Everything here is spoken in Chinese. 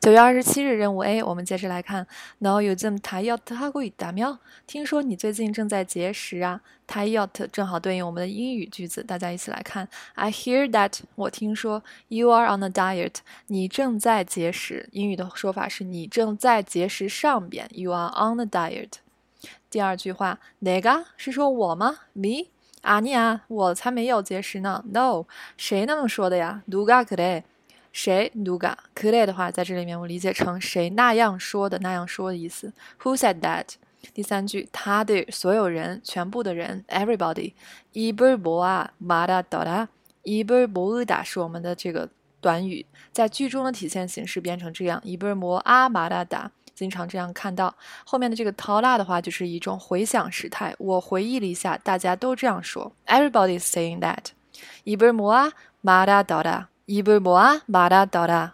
九月二十七日任务 A，我们接着来看。No, you zum tired 하고있다 며？ 听说你最近正在节食啊？Tired 正好对应我们的英语句子，大家一起来看。I hear that，我听说 you are on a diet，你正在节食。英语的说法是你正在节食上边，you are on a diet。第二句话，내가是说我吗？Me？啊你啊，我才没有节食呢。No，谁那么说的呀？누가그 래？ 谁？Nuga k u 的话，在这里面我理解成谁那样说的那样说的意思。Who said that？第三句，他对所有人，全部的人，everybody。이불모아마다더라伊布尔摩으다是我们的这个短语，在句中的体现形式变成这样。伊布尔摩阿马达达，经常这样看到。后面的这个더拉的话，就是一种回想时态。我回忆了一下，大家都这样说。Everybody is saying that。伊布尔摩阿马达더라 입을 모아 말하더라.